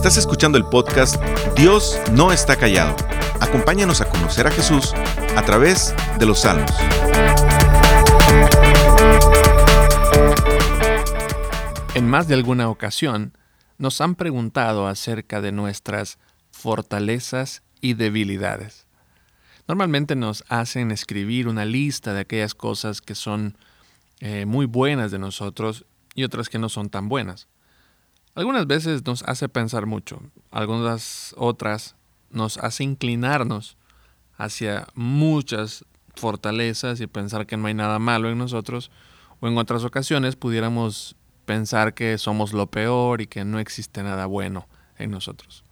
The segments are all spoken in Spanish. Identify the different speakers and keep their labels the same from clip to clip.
Speaker 1: Estás escuchando el podcast Dios no está callado. Acompáñanos a conocer a Jesús a través de los salmos.
Speaker 2: En más de alguna ocasión nos han preguntado acerca de nuestras fortalezas y debilidades. Normalmente nos hacen escribir una lista de aquellas cosas que son eh, muy buenas de nosotros y otras que no son tan buenas. Algunas veces nos hace pensar mucho, algunas otras nos hace inclinarnos hacia muchas fortalezas y pensar que no hay nada malo en nosotros, o en otras ocasiones pudiéramos pensar que somos lo peor y que no existe nada bueno en nosotros.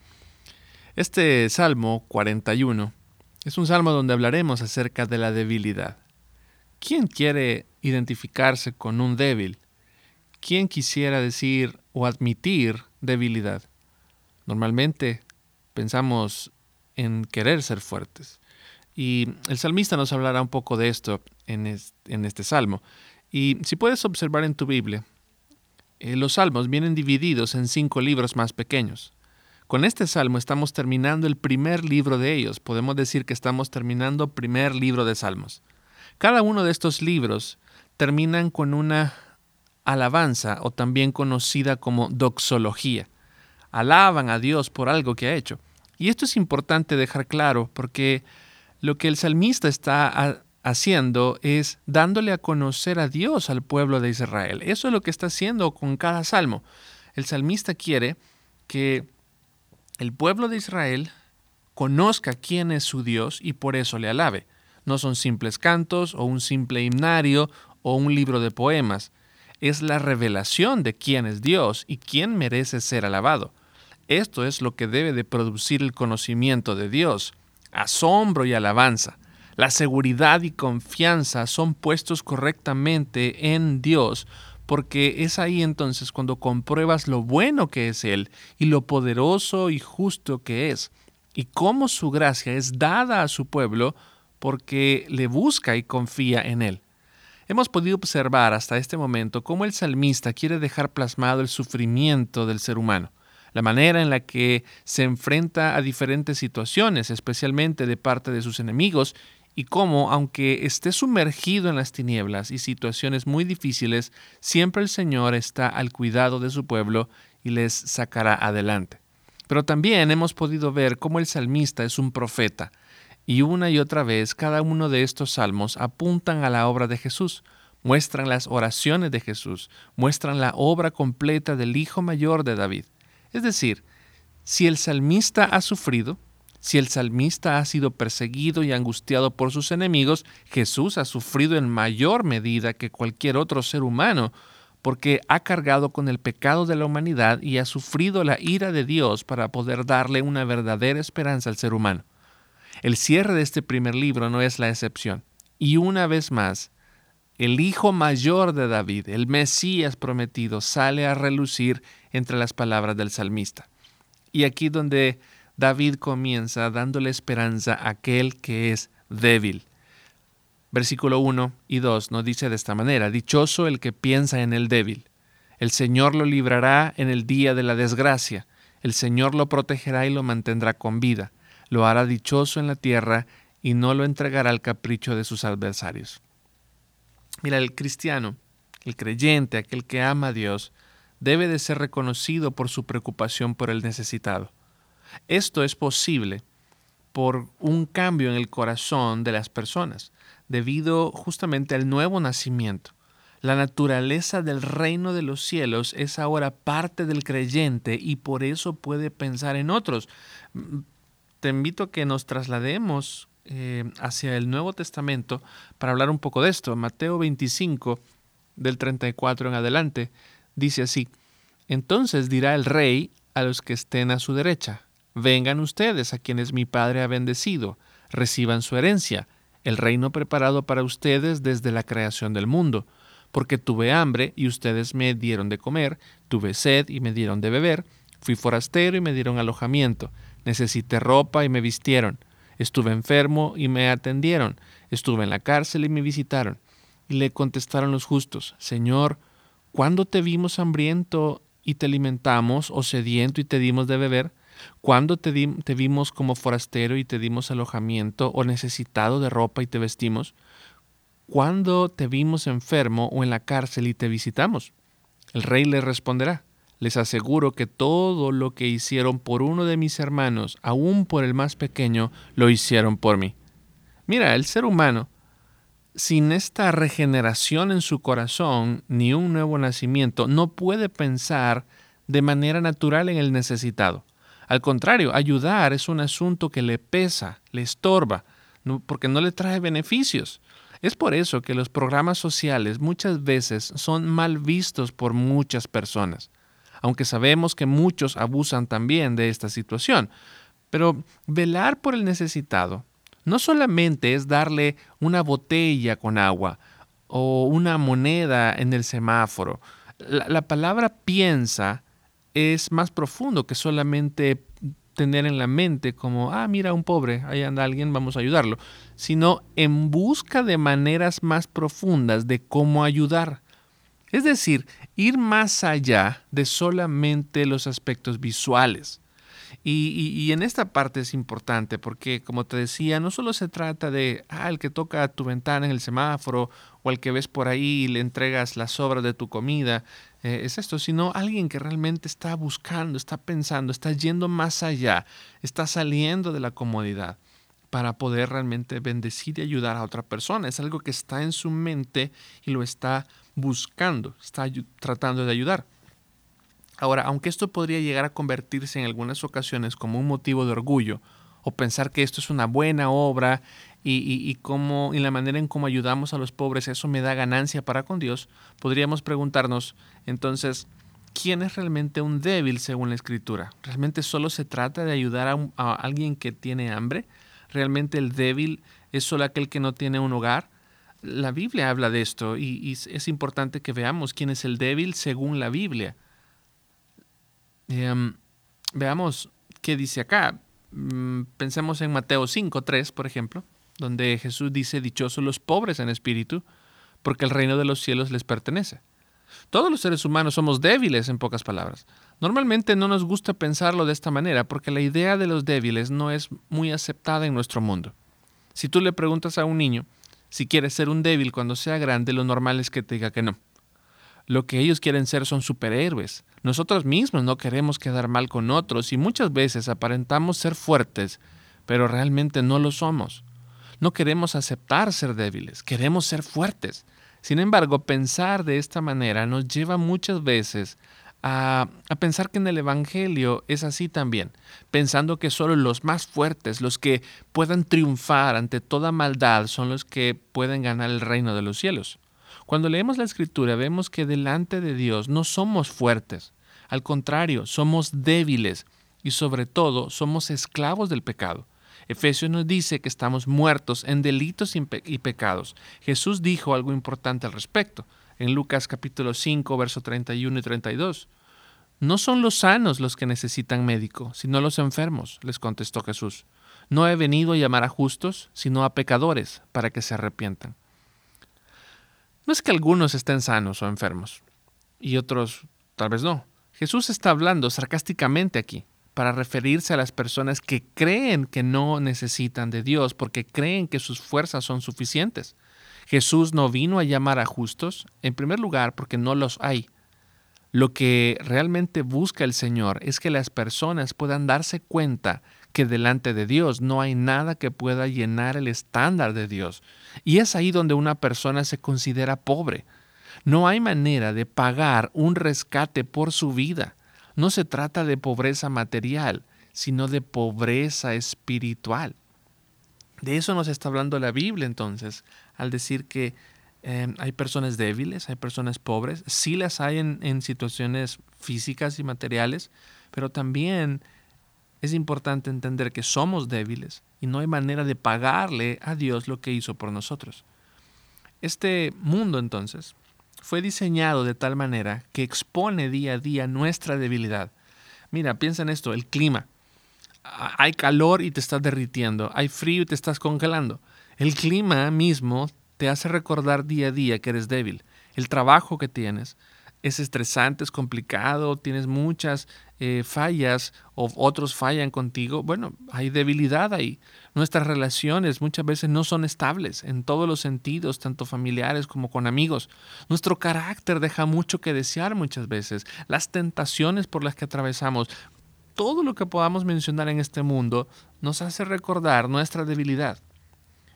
Speaker 2: Este Salmo 41 es un salmo donde hablaremos acerca de la debilidad. ¿Quién quiere identificarse con un débil? ¿Quién quisiera decir o admitir debilidad? Normalmente pensamos en querer ser fuertes. Y el salmista nos hablará un poco de esto en este, salmo. Y si puedes observar en tu Biblia, eh, los salmos vienen divididos en cinco libros más pequeños. Con este salmo estamos terminando el primer libro de ellos. Podemos decir que estamos terminando primer libro de salmos. Cada uno de estos libros terminan con una alabanza o también conocida como doxología. Alaban a Dios por algo que ha hecho. Y esto es importante dejar claro porque lo que el salmista está haciendo es dándole a conocer a Dios al pueblo de Israel. Eso es lo que está haciendo con cada salmo. El salmista quiere que el pueblo de Israel conozca quién es su Dios y por eso le alabe. No son simples cantos o un simple himnario o un libro de poemas es la revelación de quién es Dios y quién merece ser alabado. Esto es lo que debe de producir el conocimiento de Dios, asombro y alabanza. La seguridad y confianza son puestos correctamente en Dios, porque es ahí entonces cuando compruebas lo bueno que es Él y lo poderoso y justo que es, y cómo su gracia es dada a su pueblo porque le busca y confía en Él. Hemos podido observar hasta este momento cómo el salmista quiere dejar plasmado el sufrimiento del ser humano, la manera en la que se enfrenta a diferentes situaciones, especialmente de parte de sus enemigos, y cómo, aunque esté sumergido en las tinieblas y situaciones muy difíciles, siempre el Señor está al cuidado de su pueblo y les sacará adelante. Pero también hemos podido ver cómo el salmista es un profeta, y una y otra vez cada uno de estos salmos apuntan a la obra de Jesús, muestran las oraciones de Jesús, muestran la obra completa del Hijo mayor de David. Es decir, si el salmista ha sufrido, si el salmista ha sido perseguido y angustiado por sus enemigos, Jesús ha sufrido en mayor medida que cualquier otro ser humano, porque ha cargado con el pecado de la humanidad y ha sufrido la ira de Dios para poder darle una verdadera esperanza al ser humano. El cierre de este primer libro no es la excepción. Y una vez más, el hijo mayor de David, el Mesías prometido, sale a relucir entre las palabras del salmista. Y aquí donde David comienza dándole esperanza a aquel que es débil. Versículo 1 y 2 nos dice de esta manera, Dichoso el que piensa en el débil. El Señor lo librará en el día de la desgracia. El Señor lo protegerá y lo mantendrá con vida lo hará dichoso en la tierra y no lo entregará al capricho de sus adversarios. Mira, el cristiano, el creyente, aquel que ama a Dios, debe de ser reconocido por su preocupación por el necesitado. Esto es posible por un cambio en el corazón de las personas, debido justamente al nuevo nacimiento. La naturaleza del reino de los cielos es ahora parte del creyente y por eso puede pensar en otros te invito a que nos traslademos eh, hacia el Nuevo Testamento para hablar un poco de esto. Mateo 25, del 34 en adelante, dice así, Entonces dirá el rey a los que estén a su derecha, vengan ustedes a quienes mi Padre ha bendecido, reciban su herencia, el reino preparado para ustedes desde la creación del mundo, porque tuve hambre y ustedes me dieron de comer, tuve sed y me dieron de beber, fui forastero y me dieron alojamiento Necesité ropa y me vistieron. Estuve enfermo y me atendieron. Estuve en la cárcel y me visitaron. Y le contestaron los justos, Señor, ¿cuándo te vimos hambriento y te alimentamos o sediento y te dimos de beber? ¿Cuándo te, te vimos como forastero y te dimos alojamiento o necesitado de ropa y te vestimos? ¿Cuándo te vimos enfermo o en la cárcel y te visitamos? El rey le responderá, les aseguro que todo lo que hicieron por uno de mis hermanos, aún por el más pequeño, lo hicieron por mí. Mira, el ser humano, sin esta regeneración en su corazón, ni un nuevo nacimiento, no puede pensar de manera natural en el necesitado. Al contrario, ayudar es un asunto que le pesa, le estorba, porque no le trae beneficios. Es por eso que los programas sociales muchas veces son mal vistos por muchas personas aunque sabemos que muchos abusan también de esta situación. Pero velar por el necesitado no solamente es darle una botella con agua o una moneda en el semáforo. La, palabra piensa es más profundo que solamente tener en la mente como, ah, mira, un pobre, ahí anda alguien, vamos a ayudarlo, sino en busca de maneras más profundas de cómo ayudar. Es decir, ir más allá de solamente los aspectos visuales. Y, en esta parte es importante porque, como te decía, no solo se trata de ah, el que toca tu ventana en el semáforo o el que ves por ahí y le entregas las sobras de tu comida, eh, es esto, sino alguien que realmente está buscando, está pensando, está yendo más allá, está saliendo de la comodidad para poder realmente bendecir y ayudar a otra persona. Es algo que está en su mente y lo está buscando, está tratando de ayudar. Ahora, aunque esto podría llegar a convertirse en algunas ocasiones como un motivo de orgullo, o pensar que esto es una buena obra y, cómo, y la manera en cómo ayudamos a los pobres, eso me da ganancia para con Dios, podríamos preguntarnos entonces, ¿quién es realmente un débil según la Escritura? ¿Realmente solo se trata de ayudar a, a alguien que tiene hambre? ¿Realmente el débil es solo aquel que no tiene un hogar? La Biblia habla de esto y, es importante que veamos quién es el débil según la Biblia. Em, veamos qué dice acá. Mm, pensemos en Mateo 5, 3, por ejemplo, donde Jesús dice, dichosos los pobres en espíritu, porque el reino de los cielos les pertenece. Todos los seres humanos somos débiles, en pocas palabras. Normalmente no nos gusta pensarlo de esta manera porque la idea de los débiles no es muy aceptada en nuestro mundo. Si tú le preguntas a un niño, si quieres ser un débil cuando sea grande, lo normal es que te diga que no. Lo que ellos quieren ser son superhéroes. Nosotros mismos no queremos quedar mal con otros y muchas veces aparentamos ser fuertes, pero realmente no lo somos. No queremos aceptar ser débiles, queremos ser fuertes. Sin embargo, pensar de esta manera nos lleva muchas veces a, pensar que en el Evangelio es así también, pensando que solo los más fuertes, los que puedan triunfar ante toda maldad, son los que pueden ganar el reino de los cielos. Cuando leemos la Escritura vemos que delante de Dios no somos fuertes, al contrario, somos débiles y sobre todo somos esclavos del pecado. Efesios nos dice que estamos muertos en delitos y pecados. Jesús dijo algo importante al respecto en Lucas capítulo 5, verso 31 y 32. No son los sanos los que necesitan médico, sino los enfermos, les contestó Jesús. No he venido a llamar a justos, sino a pecadores, para que se arrepientan. No es que algunos estén sanos o enfermos, y otros tal vez no. Jesús está hablando sarcásticamente aquí, para referirse a las personas que creen que no necesitan de Dios, porque creen que sus fuerzas son suficientes. Jesús no vino a llamar a justos, en primer lugar porque no los hay. Lo que realmente busca el Señor es que las personas puedan darse cuenta que delante de Dios no hay nada que pueda llenar el estándar de Dios. Y es ahí donde una persona se considera pobre. No hay manera de pagar un rescate por su vida. No se trata de pobreza material, sino de pobreza espiritual. De eso nos está hablando la Biblia entonces, al decir que em, hay personas débiles, hay personas pobres, sí las hay en, en situaciones físicas y materiales, pero también es importante entender que somos débiles y no hay manera de pagarle a Dios lo que hizo por nosotros. Este mundo entonces fue diseñado de tal manera que expone día a día nuestra debilidad. Mira, piensa en esto, el clima hay calor y te estás derritiendo, hay frío y te estás congelando. El clima mismo te hace recordar día a día que eres débil. El trabajo que tienes, es estresante, es complicado, tienes muchas eh, fallas o otros fallan contigo, bueno, hay debilidad ahí. Nuestras relaciones muchas veces no son estables en todos los sentidos, tanto familiares como con amigos. Nuestro carácter deja mucho que desear muchas veces. Las tentaciones por las que atravesamos, todo lo que podamos mencionar en este mundo nos hace recordar nuestra debilidad.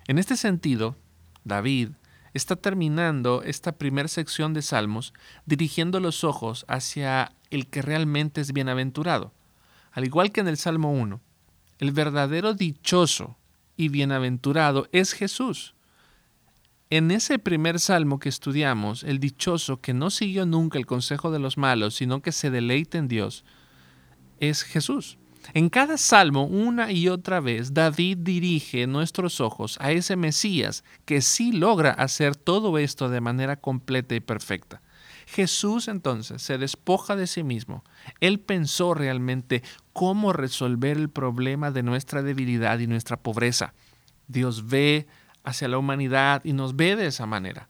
Speaker 2: En este sentido, David está terminando esta primera sección de Salmos dirigiendo los ojos hacia el que realmente es bienaventurado. Al igual que en el Salmo 1, el verdadero dichoso y bienaventurado es Jesús. En ese primer salmo que estudiamos, el dichoso que no siguió nunca el consejo de los malos, sino que se deleita en Dios, es Jesús. En cada salmo, una y otra vez, David dirige nuestros ojos a ese Mesías que sí logra hacer todo esto de manera completa y perfecta. Jesús entonces se despoja de sí mismo. Él pensó realmente cómo resolver el problema de nuestra debilidad y nuestra pobreza. Dios ve hacia la humanidad y nos ve de esa manera.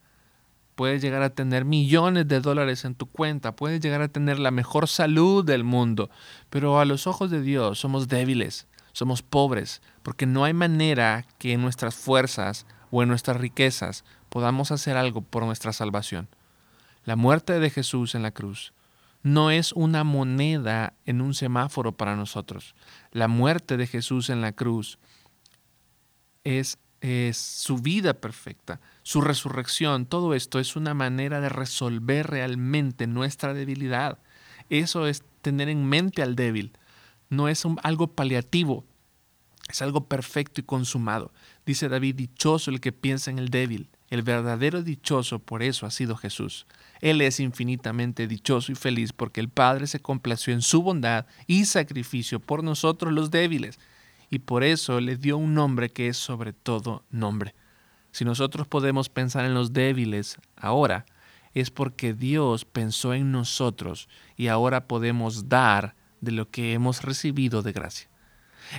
Speaker 2: Puedes llegar a tener millones de dólares en tu cuenta, puedes llegar a tener la mejor salud del mundo, pero a los ojos de Dios somos débiles, somos pobres, porque no hay manera que en nuestras fuerzas o en nuestras riquezas podamos hacer algo por nuestra salvación. La muerte de Jesús en la cruz no es una moneda en un semáforo para nosotros. La muerte de Jesús en la cruz es, es su vida perfecta su resurrección, todo esto es una manera de resolver realmente nuestra debilidad. Eso es tener en mente al débil. No es algo paliativo, es algo perfecto y consumado. Dice David, dichoso el que piensa en el débil. El verdadero dichoso por eso ha sido Jesús. Él es infinitamente dichoso y feliz porque el Padre se complació en su bondad y sacrificio por nosotros los débiles. Y por eso le dio un nombre que es sobre todo nombre. Si nosotros podemos pensar en los débiles ahora, es porque Dios pensó en nosotros y ahora podemos dar de lo que hemos recibido de gracia.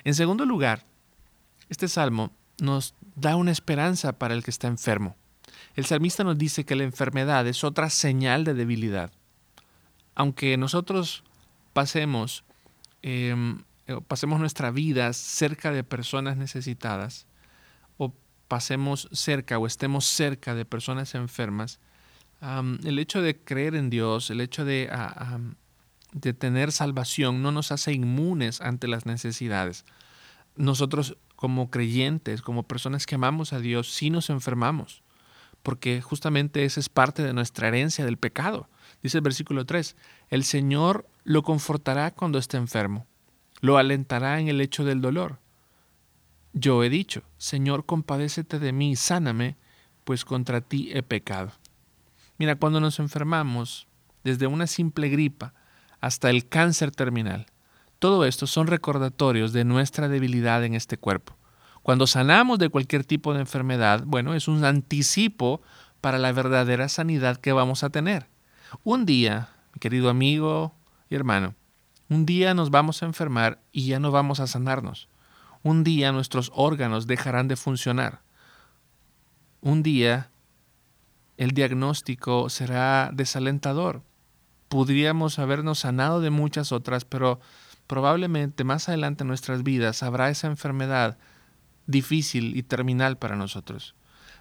Speaker 2: En segundo lugar, este salmo nos da una esperanza para el que está enfermo. El salmista nos dice que la enfermedad es otra señal de debilidad. Aunque nosotros pasemos, em, pasemos nuestra vida cerca de personas necesitadas, pasemos cerca o estemos cerca de personas enfermas, el hecho de creer en Dios, el hecho de, de tener salvación no nos hace inmunes ante las necesidades. Nosotros como creyentes, como personas que amamos a Dios, sí nos enfermamos, porque justamente esa es parte de nuestra herencia del pecado. Dice el versículo 3, el Señor lo confortará cuando esté enfermo, lo alentará en el hecho del dolor. Yo he dicho, Señor, compadécete de mí, sáname, pues contra ti he pecado. Mira, cuando nos enfermamos, desde una simple gripa hasta el cáncer terminal, todo esto son recordatorios de nuestra debilidad en este cuerpo. Cuando sanamos de cualquier tipo de enfermedad, bueno, es un anticipo para la verdadera sanidad que vamos a tener. Un día, querido amigo y hermano, un día nos vamos a enfermar y ya no vamos a sanarnos. Un día nuestros órganos dejarán de funcionar. Un día el diagnóstico será desalentador. Podríamos habernos sanado de muchas otras, pero probablemente más adelante en nuestras vidas habrá esa enfermedad difícil y terminal para nosotros.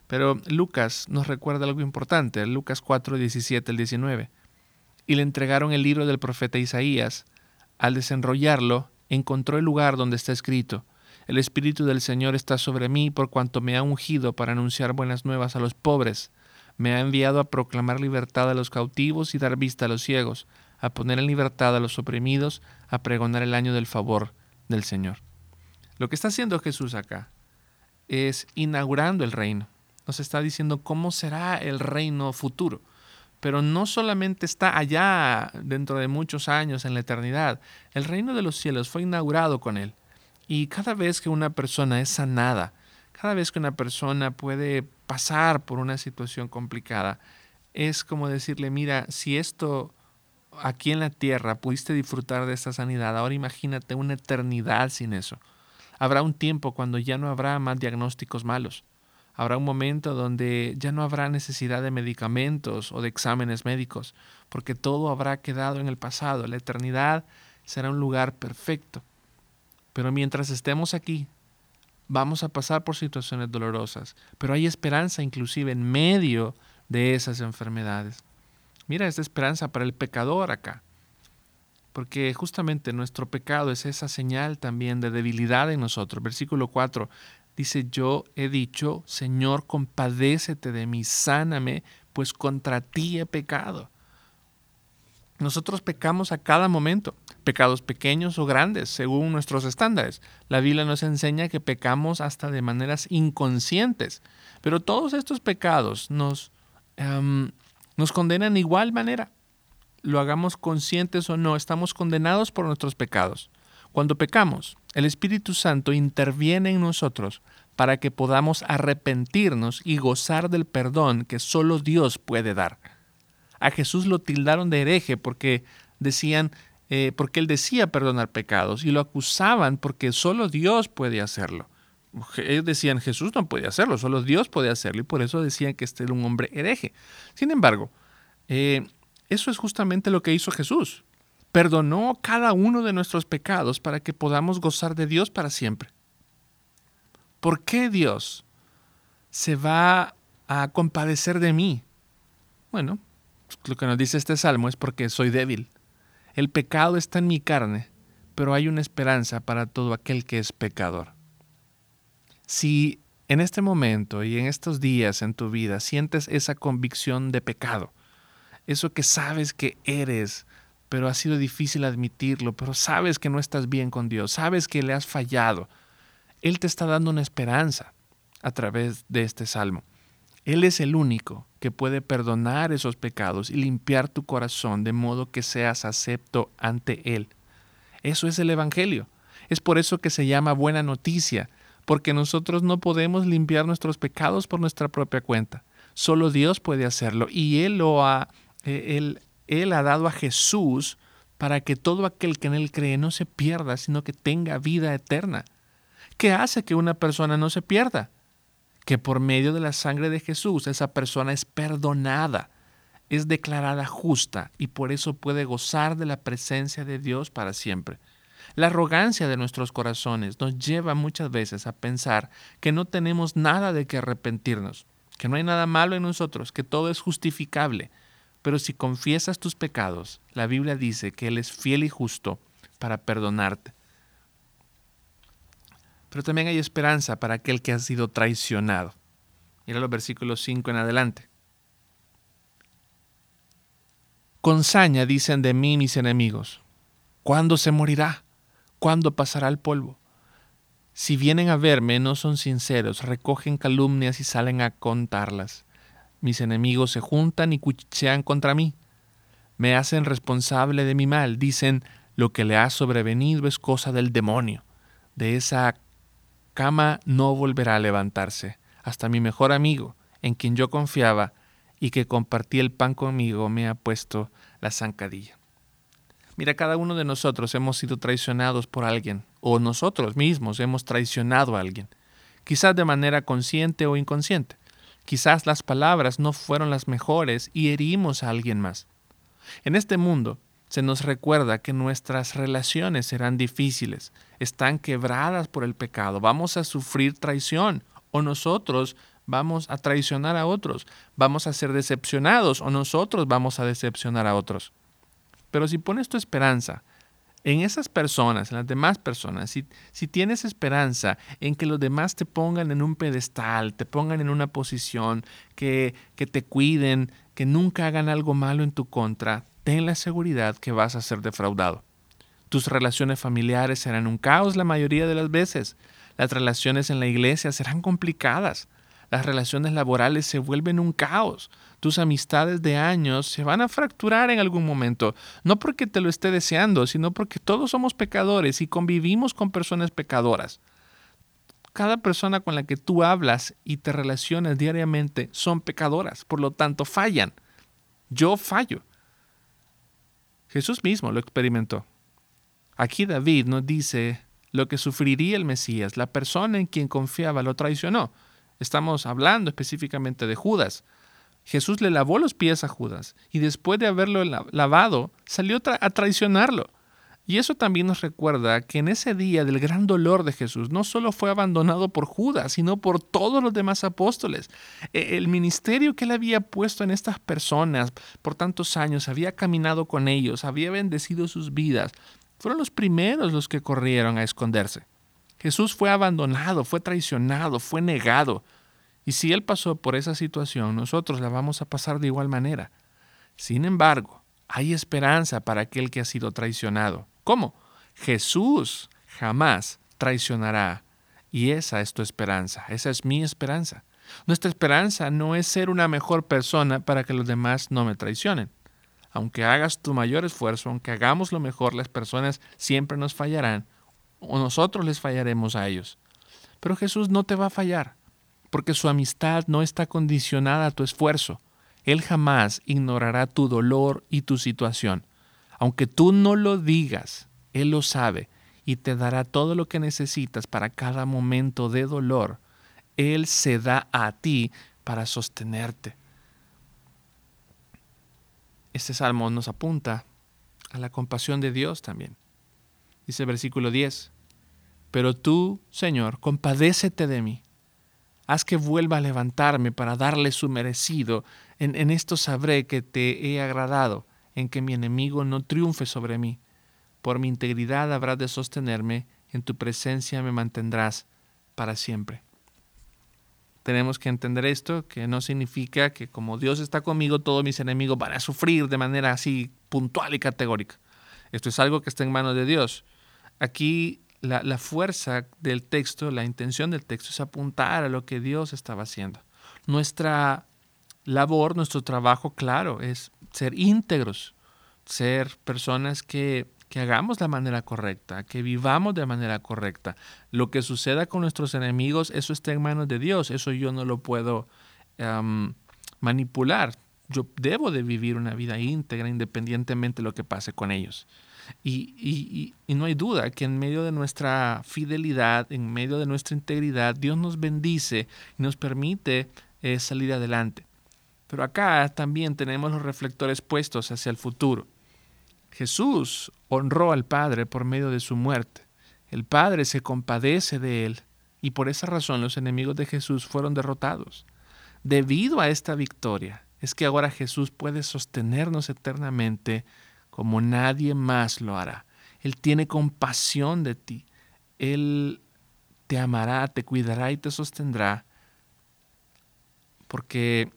Speaker 2: Pero Lucas nos recuerda algo importante, Lucas 4, 17 al 19. Y le entregaron el libro del profeta Isaías. Al desenrollarlo, encontró el lugar donde está escrito, el Espíritu del Señor está sobre mí por cuanto me ha ungido para anunciar buenas nuevas a los pobres. Me ha enviado a proclamar libertad a los cautivos y dar vista a los ciegos, a poner en libertad a los oprimidos, a pregonar el año del favor del Señor. Lo que está haciendo Jesús acá es inaugurando el reino. Nos está diciendo cómo será el reino futuro. Pero no solamente está allá dentro de muchos años en la eternidad. El reino de los cielos fue inaugurado con él. Y cada vez que una persona es sanada, cada vez que una persona puede pasar por una situación complicada, es como decirle, mira, si esto aquí en la tierra pudiste disfrutar de esta sanidad, ahora imagínate una eternidad sin eso. Habrá un tiempo cuando ya no habrá más diagnósticos malos. Habrá un momento donde ya no habrá necesidad de medicamentos o de exámenes médicos, porque todo habrá quedado en el pasado. La eternidad será un lugar perfecto. Pero mientras estemos aquí, vamos a pasar por situaciones dolorosas, pero hay esperanza inclusive en medio de esas enfermedades. Mira esta esperanza para el pecador acá, porque justamente nuestro pecado es esa señal también de debilidad en nosotros. Versículo 4 dice, yo he dicho, Señor, compadécete de mí, sáname, pues contra ti he pecado. Nosotros pecamos a cada momento, pecados pequeños o grandes, según nuestros estándares. La Biblia nos enseña que pecamos hasta de maneras inconscientes, pero todos estos pecados nos, em, nos condenan de igual manera. Lo hagamos conscientes o no, estamos condenados por nuestros pecados. Cuando pecamos, el Espíritu Santo interviene en nosotros para que podamos arrepentirnos y gozar del perdón que solo Dios puede dar a Jesús lo tildaron de hereje porque decían, eh, porque él decía perdonar pecados y lo acusaban porque solo Dios puede hacerlo. Ellos decían, Jesús no puede hacerlo, solo Dios puede hacerlo y por eso decían que este era un hombre hereje. Sin embargo, eh, eso es justamente lo que hizo Jesús. Perdonó cada uno de nuestros pecados para que podamos gozar de Dios para siempre. ¿Por qué Dios se va a compadecer de mí? Bueno, lo que nos dice este salmo es porque soy débil. El pecado está en mi carne, pero hay una esperanza para todo aquel que es pecador. Si en este momento y en estos días en tu vida sientes esa convicción de pecado, eso que sabes que eres, pero ha sido difícil admitirlo, pero sabes que no estás bien con Dios, sabes que le has fallado, Él te está dando una esperanza a través de este salmo. Él es el único que puede perdonar esos pecados y limpiar tu corazón de modo que seas acepto ante Él. Eso es el Evangelio. Es por eso que se llama buena noticia, porque nosotros no podemos limpiar nuestros pecados por nuestra propia cuenta. Solo Dios puede hacerlo y Él lo ha, eh, él, él ha dado a Jesús para que todo aquel que en Él cree no se pierda, sino que tenga vida eterna. ¿Qué hace que una persona no se pierda? que por medio de la sangre de Jesús esa persona es perdonada, es declarada justa y por eso puede gozar de la presencia de Dios para siempre. La arrogancia de nuestros corazones nos lleva muchas veces a pensar que no tenemos nada de que arrepentirnos, que no hay nada malo en nosotros, que todo es justificable. Pero si confiesas tus pecados, la Biblia dice que Él es fiel y justo para perdonarte pero también hay esperanza para aquel que ha sido traicionado. Mira los versículos 5 en adelante. Con saña dicen de mí mis enemigos, ¿cuándo se morirá? ¿Cuándo pasará el polvo? Si vienen a verme no son sinceros, recogen calumnias y salen a contarlas. Mis enemigos se juntan y cuchichean contra mí. Me hacen responsable de mi mal, dicen, lo que le ha sobrevenido es cosa del demonio, de esa cama no volverá a levantarse. Hasta mi mejor amigo, en quien yo confiaba y que compartía el pan conmigo, me ha puesto la zancadilla. Mira, cada uno de nosotros hemos sido traicionados por alguien, o nosotros mismos hemos traicionado a alguien, quizás de manera consciente o inconsciente. Quizás las palabras no fueron las mejores y herimos a alguien más. En este mundo se nos recuerda que nuestras relaciones serán difíciles, están quebradas por el pecado, vamos a sufrir traición o nosotros vamos a traicionar a otros, vamos a ser decepcionados o nosotros vamos a decepcionar a otros. Pero si pones tu esperanza en esas personas, en las demás personas, si, tienes esperanza en que los demás te pongan en un pedestal, te pongan en una posición, que te cuiden, que nunca hagan algo malo en tu contra, ten la seguridad que vas a ser defraudado. Tus relaciones familiares serán un caos la mayoría de las veces. Las relaciones en la iglesia serán complicadas. Las relaciones laborales se vuelven un caos. Tus amistades de años se van a fracturar en algún momento, no porque te lo esté deseando, sino porque todos somos pecadores y convivimos con personas pecadoras. Cada persona con la que tú hablas y te relacionas diariamente son pecadoras, por lo tanto fallan. Yo fallo. Jesús mismo lo experimentó. Aquí David nos dice lo que sufriría el Mesías. La persona en quien confiaba lo traicionó. Estamos hablando específicamente de Judas. Jesús le lavó los pies a Judas y después de haberlo lavado salió a traicionarlo. Y eso también nos recuerda que en ese día del gran dolor de Jesús no solo fue abandonado por Judas, sino por todos los demás apóstoles. E, el ministerio que él había puesto en estas personas por tantos años, había caminado con ellos, había bendecido sus vidas, fueron los primeros los que corrieron a esconderse. Jesús fue abandonado, fue traicionado, fue negado. Y si Él pasó por esa situación, nosotros la vamos a pasar de igual manera. Sin embargo, hay esperanza para aquel que ha sido traicionado. ¿Cómo? Jesús jamás traicionará. Y esa es tu esperanza, esa es mi esperanza. Nuestra esperanza no es ser una mejor persona para que los demás no me traicionen. Aunque hagas tu mayor esfuerzo, aunque hagamos lo mejor, las personas siempre nos fallarán o nosotros les fallaremos a ellos. Pero Jesús no te va a fallar, porque su amistad no está condicionada a tu esfuerzo. Él jamás ignorará tu dolor y tu situación. Aunque tú no lo digas, Él lo sabe y te dará todo lo que necesitas para cada momento de dolor. Él se da a ti para sostenerte. Este salmo nos apunta a la compasión de Dios también. Dice el versículo 10, Pero tú, Señor, compadécete de mí. Haz que vuelva a levantarme para darle su merecido. En, esto sabré que te he agradado, en que mi enemigo no triunfe sobre mí. Por mi integridad habrás de sostenerme, en tu presencia me mantendrás para siempre. Tenemos que entender esto, que no significa que como Dios está conmigo, todos mis enemigos van a sufrir de manera así puntual y categórica. Esto es algo que está en manos de Dios. Aquí la, fuerza del texto, la intención del texto es apuntar a lo que Dios estaba haciendo. Nuestra labor, nuestro trabajo, claro, es ser íntegros, ser personas que, que hagamos la manera correcta, que vivamos de manera correcta. Lo que suceda con nuestros enemigos, eso está en manos de Dios, eso yo no lo puedo manipular. Yo debo de vivir una vida íntegra independientemente de lo que pase con ellos. Y, no hay duda que en medio de nuestra fidelidad, en medio de nuestra integridad, Dios nos bendice y nos permite eh, salir adelante. Pero acá también tenemos los reflectores puestos hacia el futuro. Jesús honró al Padre por medio de su muerte. El Padre se compadece de él y por esa razón los enemigos de Jesús fueron derrotados. Debido a esta victoria es que ahora Jesús puede sostenernos eternamente como nadie más lo hará. Él tiene compasión de ti. Él te amará, te cuidará y te sostendrá, porque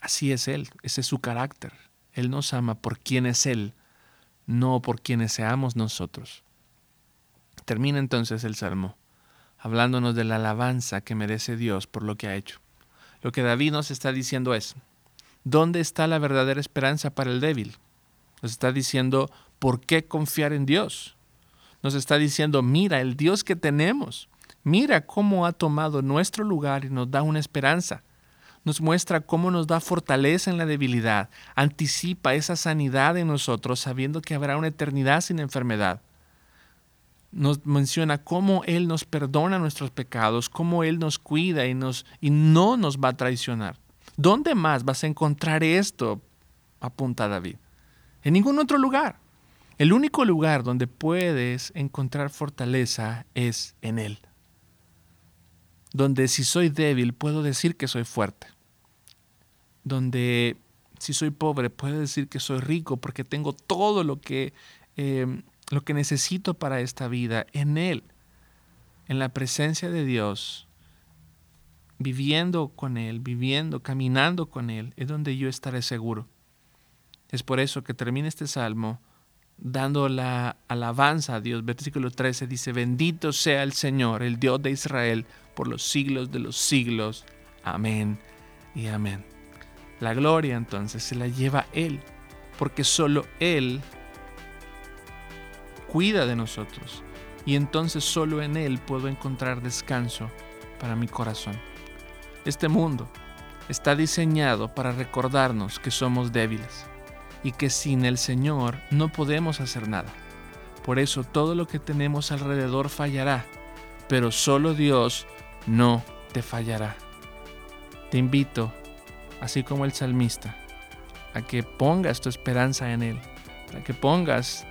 Speaker 2: así es Él, ese es su carácter. Él nos ama por quien es Él, no por quienes seamos nosotros. Termina entonces el Salmo, hablándonos de la alabanza que merece Dios por lo que ha hecho. Lo que David nos está diciendo es, ¿dónde está la verdadera esperanza para el débil? Nos está diciendo, ¿por qué confiar en Dios? Nos está diciendo, mira el Dios que tenemos. Mira cómo ha tomado nuestro lugar y nos da una esperanza. Nos muestra cómo nos da fortaleza en la debilidad. Anticipa esa sanidad en nosotros sabiendo que habrá una eternidad sin enfermedad. Nos menciona cómo Él nos perdona nuestros pecados, cómo Él nos cuida y, nos, y no nos va a traicionar. ¿Dónde más vas a encontrar esto? Apunta David. En ningún otro lugar. El único lugar donde puedes encontrar fortaleza es en Él. Donde si soy débil puedo decir que soy fuerte. Donde si soy pobre puedo decir que soy rico porque tengo todo lo que, eh, lo que necesito para esta vida en Él. En la presencia de Dios, viviendo con Él, viviendo, caminando con Él, es donde yo estaré seguro. Es por eso que termina este salmo dando la alabanza a Dios. Versículo 13 dice, bendito sea el Señor, el Dios de Israel, por los siglos de los siglos. Amén y amén. La gloria entonces se la lleva Él, porque solo Él cuida de nosotros. Y entonces solo en Él puedo encontrar descanso para mi corazón. Este mundo está diseñado para recordarnos que somos débiles y que sin el Señor no podemos hacer nada. Por eso todo lo que tenemos alrededor fallará, pero solo Dios no te fallará. Te invito, así como el salmista, a que pongas tu esperanza en Él, a que pongas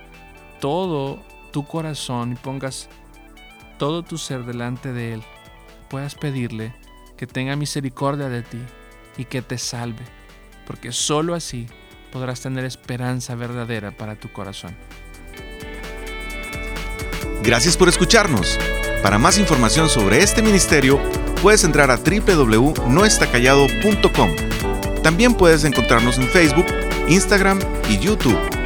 Speaker 2: todo tu corazón y pongas todo tu ser delante de Él, puedas pedirle que tenga misericordia de ti y que te salve, porque sólo así podrás tener esperanza verdadera para tu corazón.
Speaker 1: Gracias por escucharnos. Para más información sobre este ministerio, puedes entrar a www.noestacallado.com. También puedes encontrarnos en Facebook, Instagram y YouTube